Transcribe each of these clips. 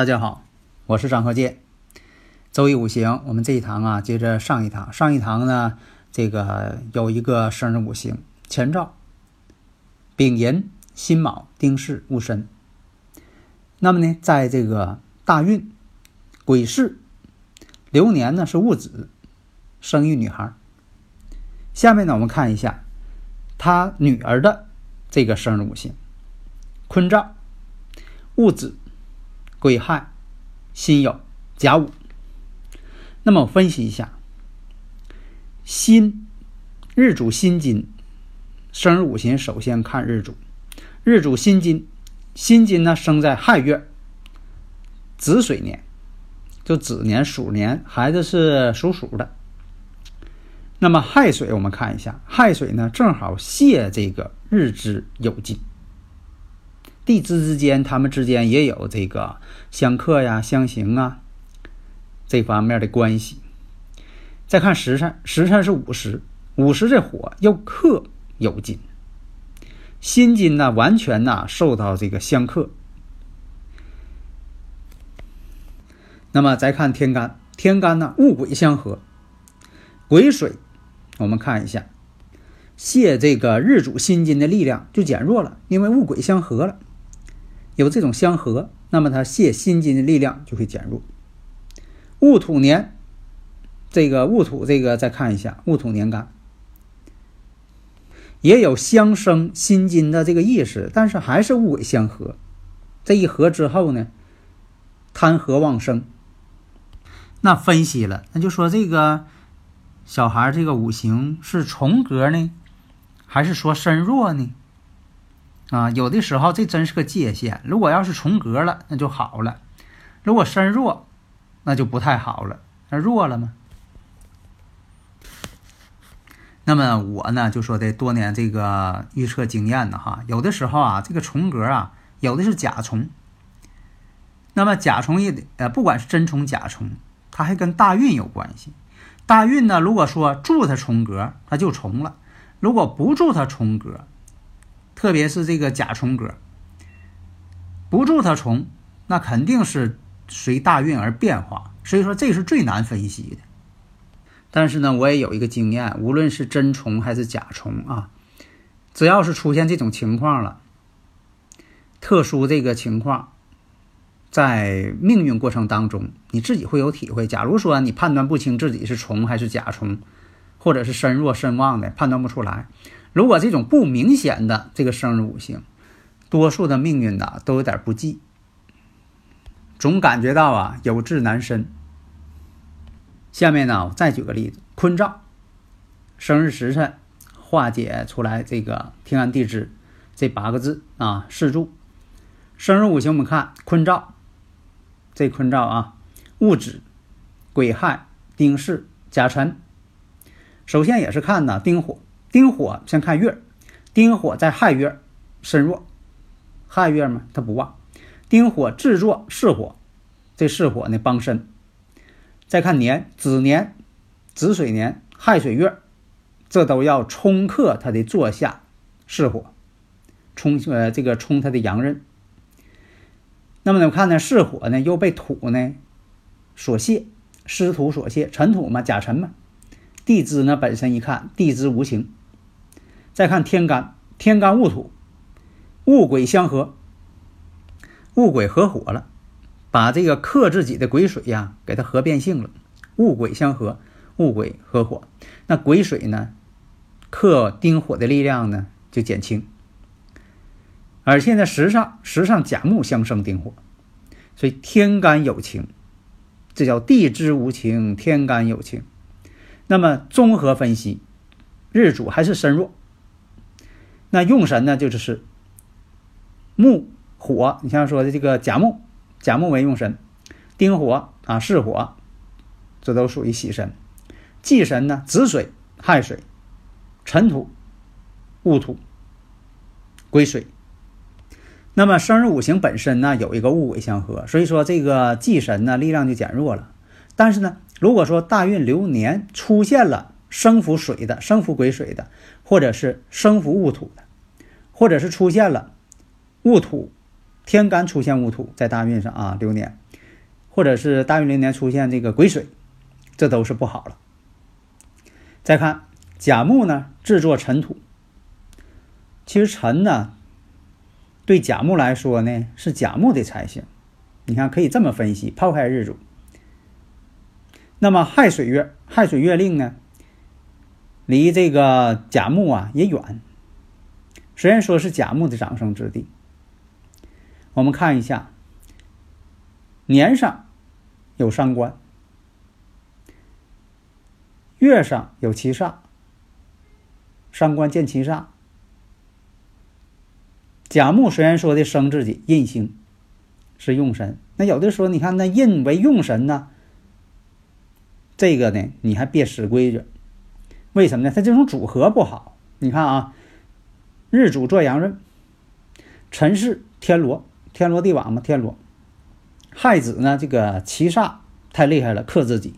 大家好，我是张鹤剑。周易五行，我们这一堂啊，接着上一堂。上一堂呢，这个有一个生日五行：乾兆、丙寅、辛卯、丁巳、戊申。那么呢，在这个大运、癸巳、流年呢是戊子，生育女孩。下面呢，我们看一下他女儿的这个生日五行：坤兆、戊子。癸亥、辛酉、甲午。那么我分析一下，辛日主辛金，生日五行首先看日主，日主辛金，辛金呢生在亥月子水年，就子年鼠年，孩子是属鼠的。那么亥水我们看一下，亥水呢正好泄这个日支酉金。地支之间，他们之间也有这个相克呀、相刑啊这方面的关系。再看时辰，时辰是午时，午时这火又克酉金，辛金呢完全呢受到这个相克。那么再看天干，天干呢戊癸相合，癸水，我们看一下，泄这个日主辛金的力量就减弱了，因为戊癸相合了。有这种相合，那么它泄心金的力量就会减弱。戊土年，这个戊土，这个再看一下戊土年干，也有相生心金的这个意识，但是还是戊癸相合。这一合之后呢，贪合旺生。那分析了，那就说这个小孩这个五行是重格呢，还是说身弱呢？啊，有的时候这真是个界限。如果要是重格了，那就好了；如果身弱，那就不太好了。那弱了吗？那么我呢，就说的多年这个预测经验呢，哈，有的时候啊，这个重格啊，有的是甲虫。那么甲虫也呃，不管是真虫假虫，它还跟大运有关系。大运呢，如果说助它重格，它就重了；如果不助它重格，特别是这个甲虫格，不住它重，那肯定是随大运而变化。所以说，这是最难分析的。但是呢，我也有一个经验，无论是真虫还是假虫啊，只要是出现这种情况了，特殊这个情况，在命运过程当中，你自己会有体会。假如说你判断不清自己是虫还是甲虫，或者是身弱身旺的，判断不出来。如果这种不明显的这个生日五行，多数的命运呐都有点不济，总感觉到啊有志难伸。下面呢，我再举个例子：坤兆，生日时辰化解出来这个天干地支这八个字啊，四柱。生日五行我们看坤兆，这坤兆啊，戊子、癸亥、丁巳、甲辰。首先也是看呢丁火。丁火先看月，丁火在亥月身弱，亥月嘛它不旺。丁火制作巳火，这巳火呢帮身。再看年子年，子水年亥水月，这都要冲克它的坐下巳火，冲呃这个冲它的阳刃。那么呢，我看呢巳火呢又被土呢所泄，湿土所泄，尘土嘛甲辰嘛，地支呢本身一看地支无情。再看天干，天干戊土，戊癸相合，戊癸合火了，把这个克自己的癸水呀，给它合变性了。戊癸相合，戊癸合火，那癸水呢，克丁火的力量呢就减轻。而现在时上时上甲木相生丁火，所以天干有情，这叫地支无情，天干有情。那么综合分析，日主还是身弱。那用神呢，就是木火。你像说的这个甲木，甲木为用神，丁火啊巳火，这都属于喜神。忌神呢，子水、亥水、辰土、戊土、癸水。那么生日五行本身呢，有一个戊癸相合，所以说这个忌神呢力量就减弱了。但是呢，如果说大运流年出现了生符水的、生符癸水的，或者是生符戊土的，或者是出现了戊土天干出现戊土在大运上啊流年，或者是大运流年出现这个癸水，这都是不好了。再看甲木呢，制作尘土。其实尘呢，对甲木来说呢是甲木的财星。你看可以这么分析，抛开日主。那么亥水月，亥水月令呢，离这个甲木啊也远。虽然说是甲木的长生之地，我们看一下年上有伤官。月上有七煞，伤官见七煞。甲木虽然说的生自己印星是用神，那有的时候你看那印为用神呢，这个呢你还别使规矩，为什么呢？它这种组合不好。你看啊，日主做阳刃，辰巳天罗，天罗地网嘛，天罗。亥子呢，这个七煞太厉害了，克自己。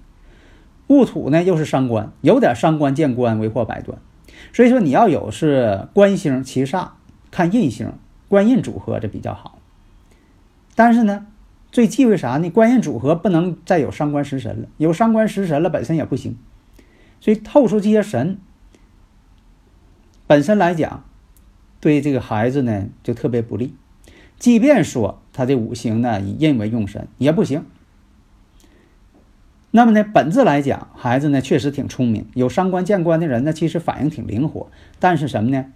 戊土呢又是伤官，有点伤官见官，为祸百端。所以说你要有是官星七煞，看印星，官印组合这比较好。但是呢，最忌讳啥呢？官印组合不能再有伤官食神了，有伤官食神了本身也不行。所以透出这些神，本身来讲，对这个孩子呢就特别不利。即便说他这五行呢以印为用神也不行。那么呢，本质来讲，孩子呢确实挺聪明，有伤官见官的人呢，其实反应挺灵活。但是什么呢？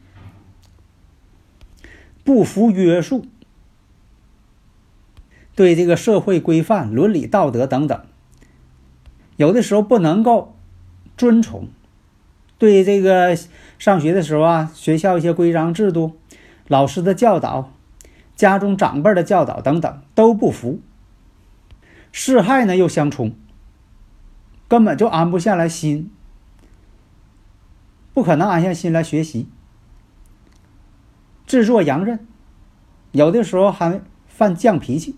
不服约束，对这个社会规范、伦理道德等等，有的时候不能够遵从。对这个上学的时候啊，学校一些规章制度、老师的教导、家中长辈的教导等等都不服。四害呢又相冲。根本就安不下来心，不可能安下心来学习。制作阳刃，有的时候还犯犟脾气，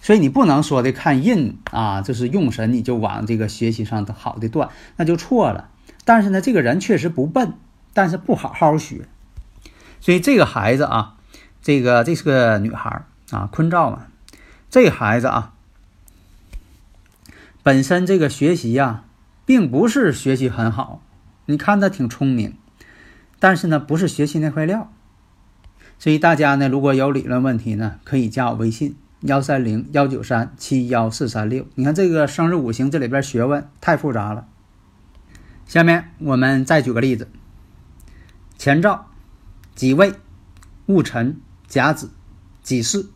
所以你不能说的看印啊，就是用神，你就往这个学习上的好的断，那就错了。但是呢，这个人确实不笨，但是不好好学，所以这个孩子啊，这个这是个女孩啊，坤兆嘛，这孩子啊。本身这个学习呀，并不是学习很好，你看他挺聪明，但是呢，不是学习那块料。所以大家呢，如果有理论问题呢，可以加我微信幺三零幺九三七幺四三六。你看这个生日五行这里边学问太复杂了。下面我们再举个例子：前兆己未、戊辰、甲子、己巳、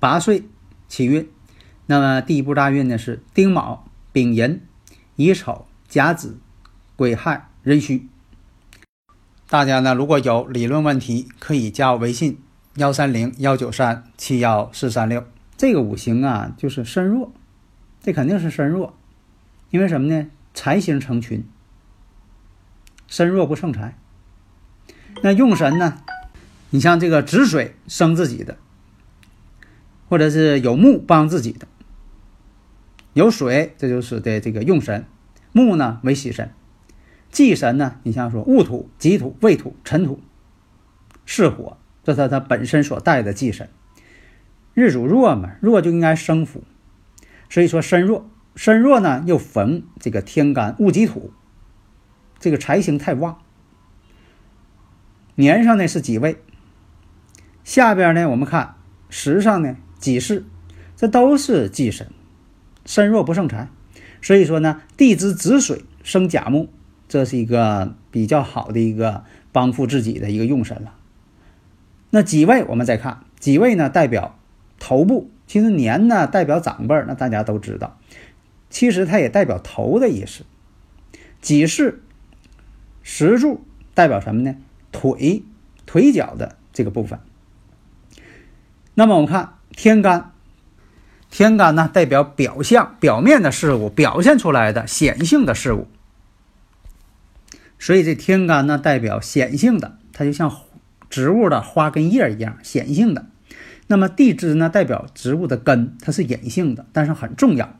八岁起运。那么第一步大运呢是丁卯、丙寅、乙丑、甲子、癸亥、壬戌。大家呢如果有理论问题，可以加我微信幺三零幺九三七幺四三六。这个五行啊就是身弱，这肯定是身弱，因为什么呢？财星成群，身弱不胜财。那用神呢？你像这个止水生自己的，或者是有木帮自己的。有水，这就是的这个用神；木呢为喜神，忌神呢，你像说戊土、己土、未土、辰土，是火，这是它本身所带的忌神。日主弱嘛，弱就应该生福，所以说身弱，身弱呢又逢这个天干戊己土，这个财星太旺。年上呢是己未，下边呢我们看时上呢己巳，这都是忌神。身弱不胜财，所以说呢，地支子水生甲木，这是一个比较好的一个帮扶自己的一个用神了。那己未，我们再看己未呢，代表头部其实年呢代表长辈儿，那大家都知道。其实它也代表头的意思。己巳石柱代表什么呢？腿腿脚的这个部分。那么我们看天干，天干呢代表表象、表面的事物，表现出来的显性的事物。所以这天干呢代表显性的，它就像植物的花跟叶一样显性的。那么地支呢代表植物的根，它是隐性的，但是很重要。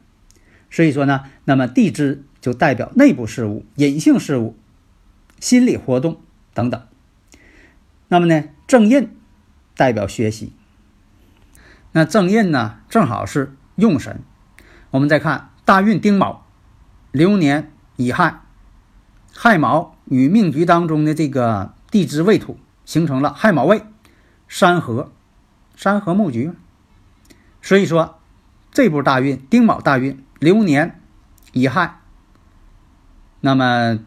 所以说呢，那么地支就代表内部事物、隐性事物、心理活动等等。那么呢，正印代表学习。那正印呢，正好是用神。我们再看大运丁卯，流年乙亥，亥卯与命局当中的这个地支未土形成了亥卯未，山河，山河木局。所以说，这部大运丁卯大运。流年乙亥，那么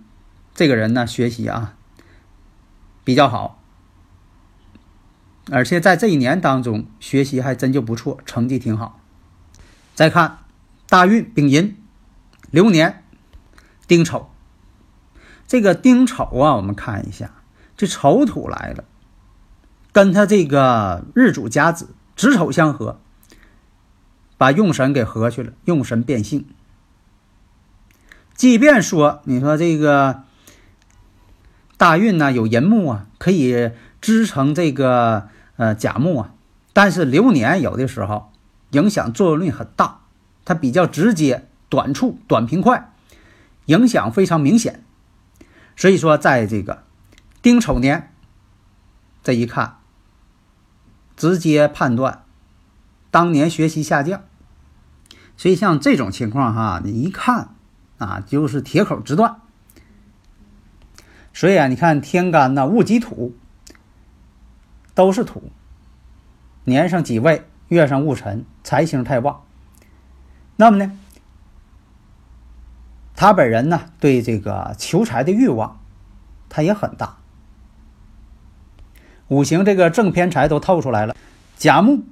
这个人呢，学习啊比较好，而且在这一年当中学习还真就不错，成绩挺好。再看大运丙寅，流年丁丑，这个丁丑啊，我们看一下，这丑土来了，跟他这个日主甲子子丑相合。把用神给合去了，用神变性。即便说你说这个大运呢有寅木啊，可以支撑这个呃甲木啊，但是流年有的时候影响作用力很大，它比较直接、短促、短平快，影响非常明显。所以说，在这个丁丑年这一看，直接判断当年学习下降。所以像这种情况哈，你一看啊，就是铁口直断。所以啊，你看天干呢，戊己土都是土，年上己未，月上戊辰，财星太旺。那么呢，他本人呢，对这个求财的欲望，他也很大。五行这个正偏财都透出来了，甲木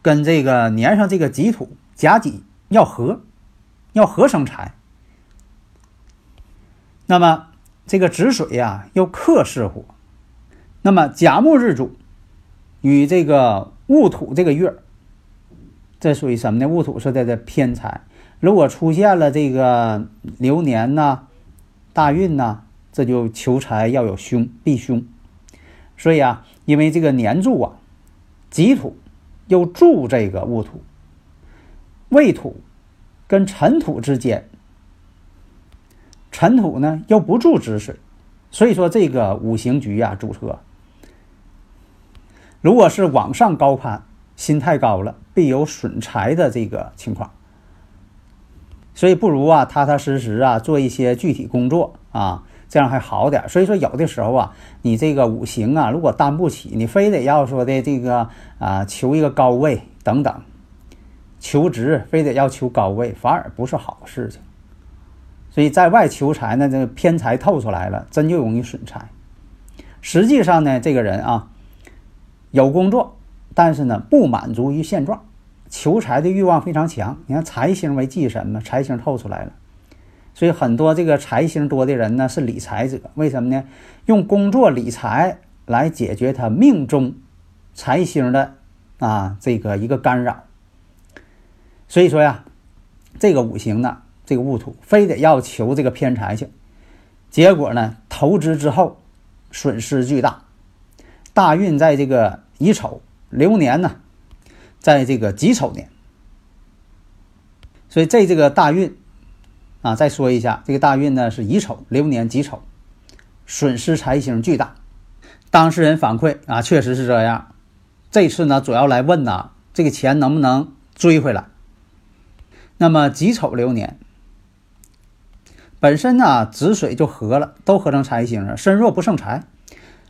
跟这个年上这个己土甲己。要合，要合生财。那么这个子水呀，又克巳火。那么甲木日主与这个戊土这个月，这属于什么呢？戊土是在这偏财。如果出现了这个流年呐、大运呐，这就求财要有凶，避凶。所以啊，因为这个年柱啊，己土又助这个戊土。未土跟尘土之间，尘土呢又不助子水，所以说这个五行局呀，主车如果是往上高攀，心太高了，必有损财的这个情况。所以不如啊，踏踏实实啊，做一些具体工作啊，这样还好点。所以说有的时候啊，你这个五行啊，如果担不起，你非得要说的这个啊，求一个高位等等。求职非得要求高位，反而不是好事情。所以在外求财呢，这个偏财透出来了，真就容易损财。实际上呢，这个人啊，有工作，但是呢不满足于现状，求财的欲望非常强。你看财星为忌神嘛，财星透出来了，所以很多这个财星多的人呢是理财者。为什么呢？用工作理财来解决他命中财星的啊这个一个干扰。所以说呀，这个五行呢，这个戊土非得要求这个偏财去，结果呢，投资之后损失巨大。大运在这个乙丑，流年呢，在这个己丑年。所以在这个大运啊，再说一下，这个大运呢是乙丑流年己丑，损失财星巨大。当事人反馈啊，确实是这样。这次呢，主要来问呐，这个钱能不能追回来？那么己丑流年本身呢，子水就合了，都合成财星了。身弱不胜财，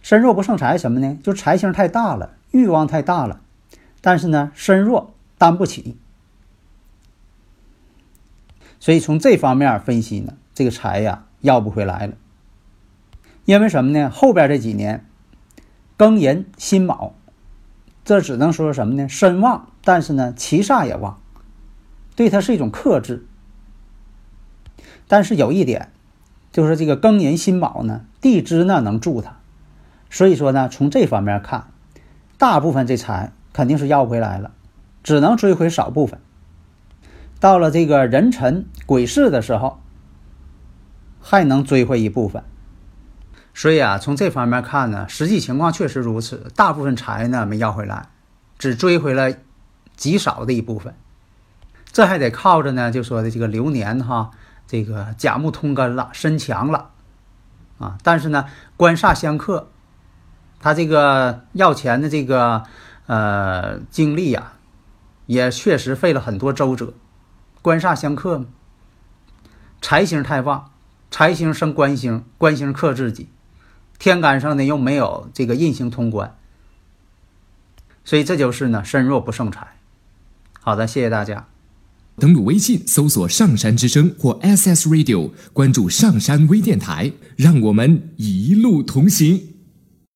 身弱不胜财什么呢？就财星太大了，欲望太大了，但是呢，身弱担不起。所以从这方面分析呢，这个财呀要不回来了。因为什么呢？后边这几年庚寅辛卯，这只能说什么呢？身旺但是呢，七煞也旺，对它是一种克制。但是有一点，就是这个庚寅辛卯呢，地支呢能助它，所以说呢，从这方面看，大部分这财肯定是要不回来了，只能追回少部分。到了这个壬辰癸巳的时候，还能追回一部分。所以啊，从这方面看呢，实际情况确实如此，大部分财呢没要回来，只追回了极少的一部分。这还得靠着呢，就说的这个流年哈。这个甲木通根了，身强了，啊，但是呢，官煞相克，他这个要钱的这个呃经历呀，也确实费了很多周折。官煞相克嘛，财星太旺，财星生官星，官星克自己，天干上呢又没有这个印星通关，所以这就是呢身弱不胜财。好的，谢谢大家。登录微信，搜索“上山之声”或 “SS Radio”，关注“上山微电台”，让我们一路同行。